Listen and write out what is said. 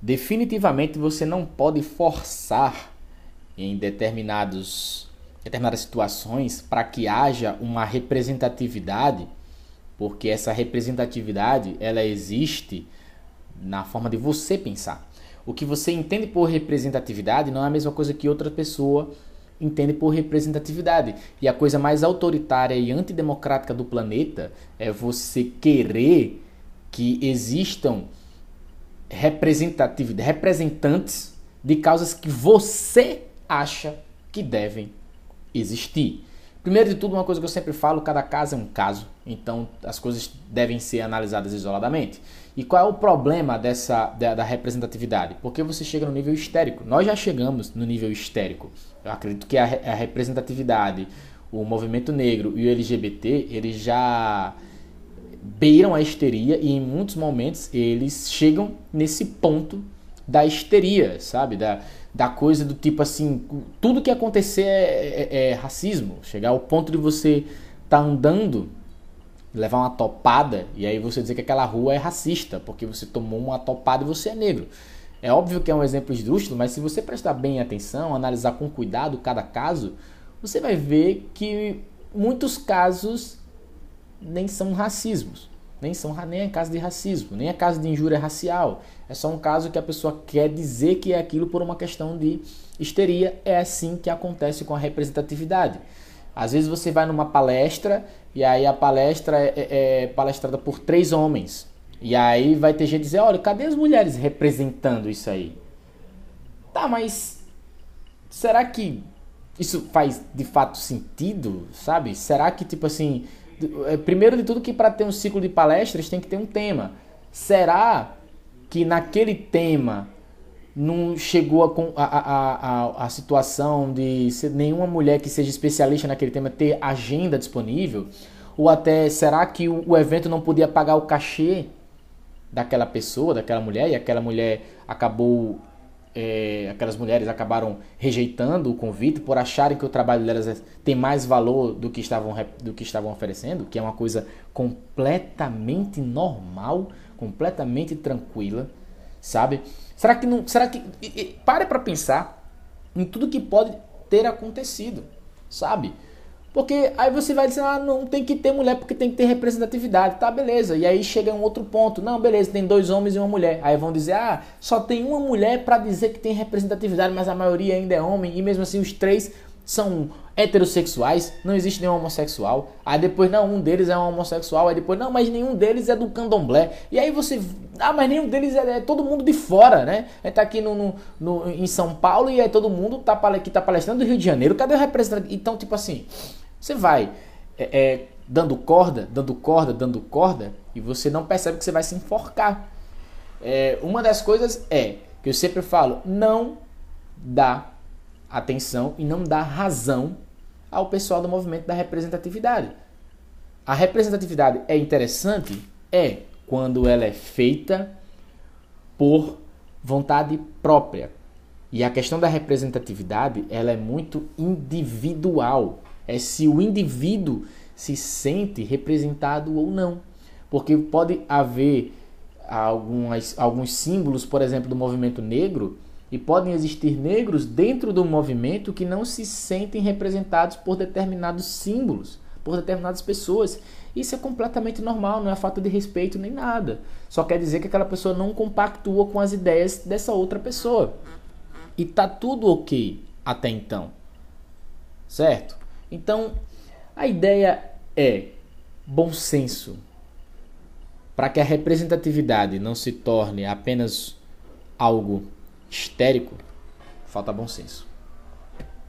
definitivamente você não pode forçar em determinados, determinadas situações para que haja uma representatividade, porque essa representatividade ela existe na forma de você pensar. O que você entende por representatividade não é a mesma coisa que outra pessoa entende por representatividade. E a coisa mais autoritária e antidemocrática do planeta é você querer que existam representatividade, representantes de causas que você acha que devem existir. Primeiro de tudo, uma coisa que eu sempre falo, cada caso é um caso, então as coisas devem ser analisadas isoladamente. E qual é o problema dessa da, da representatividade? Porque você chega no nível histérico. Nós já chegamos no nível histérico. Eu acredito que a, a representatividade, o movimento negro e o LGBT, eles já beiram a histeria e em muitos momentos eles chegam nesse ponto da histeria, sabe? Da, da coisa do tipo assim, tudo que acontecer é, é, é racismo. Chegar ao ponto de você estar tá andando, levar uma topada e aí você dizer que aquela rua é racista, porque você tomou uma topada e você é negro. É óbvio que é um exemplo esdrúxulo, mas se você prestar bem atenção, analisar com cuidado cada caso, você vai ver que muitos casos nem são racismos, nem são nem é caso de racismo, nem é caso de injúria racial. É só um caso que a pessoa quer dizer que é aquilo por uma questão de histeria. É assim que acontece com a representatividade. Às vezes você vai numa palestra e aí a palestra é, é, é palestrada por três homens. E aí vai ter gente dizer, olha, cadê as mulheres representando isso aí? Tá, mas será que isso faz de fato sentido, sabe? Será que tipo assim, primeiro de tudo que para ter um ciclo de palestras tem que ter um tema. Será que naquele tema não chegou a, a, a, a, situação de nenhuma mulher que seja especialista naquele tema ter agenda disponível? Ou até será que o, o evento não podia pagar o cachê daquela pessoa, daquela mulher, e aquela mulher acabou. É, aquelas mulheres acabaram rejeitando o convite por acharem que o trabalho delas tem mais valor do que estavam, do que estavam oferecendo, que é uma coisa completamente normal, completamente tranquila, sabe? Será que não. Será que. E, e, pare para pensar em tudo que pode ter acontecido, sabe? Porque aí você vai dizer, ah, não tem que ter mulher porque tem que ter representatividade. Tá, beleza. E aí chega um outro ponto. Não, beleza, tem dois homens e uma mulher. Aí vão dizer, ah, só tem uma mulher para dizer que tem representatividade, mas a maioria ainda é homem. E mesmo assim os três são heterossexuais, não existe nenhum homossexual. Aí depois, não, um deles é um homossexual. Aí depois, não, mas nenhum deles é do candomblé. E aí você, ah, mas nenhum deles é, é todo mundo de fora, né? Gente tá aqui no, no, no, em São Paulo e aí todo mundo tá, que tá palestrando do Rio de Janeiro. Cadê o representante? Então, tipo assim, você vai é, é, dando corda, dando corda, dando corda e você não percebe que você vai se enforcar. É, uma das coisas é que eu sempre falo, não dá atenção e não dá razão ao pessoal do movimento da representatividade. A representatividade é interessante? É, quando ela é feita por vontade própria. E a questão da representatividade, ela é muito individual. É se o indivíduo se sente representado ou não. Porque pode haver algumas, alguns símbolos, por exemplo, do movimento negro, e podem existir negros dentro do movimento que não se sentem representados por determinados símbolos, por determinadas pessoas. Isso é completamente normal, não é falta de respeito nem nada. Só quer dizer que aquela pessoa não compactua com as ideias dessa outra pessoa. E tá tudo ok até então. Certo? Então, a ideia é bom senso. Para que a representatividade não se torne apenas algo histérico, falta bom senso.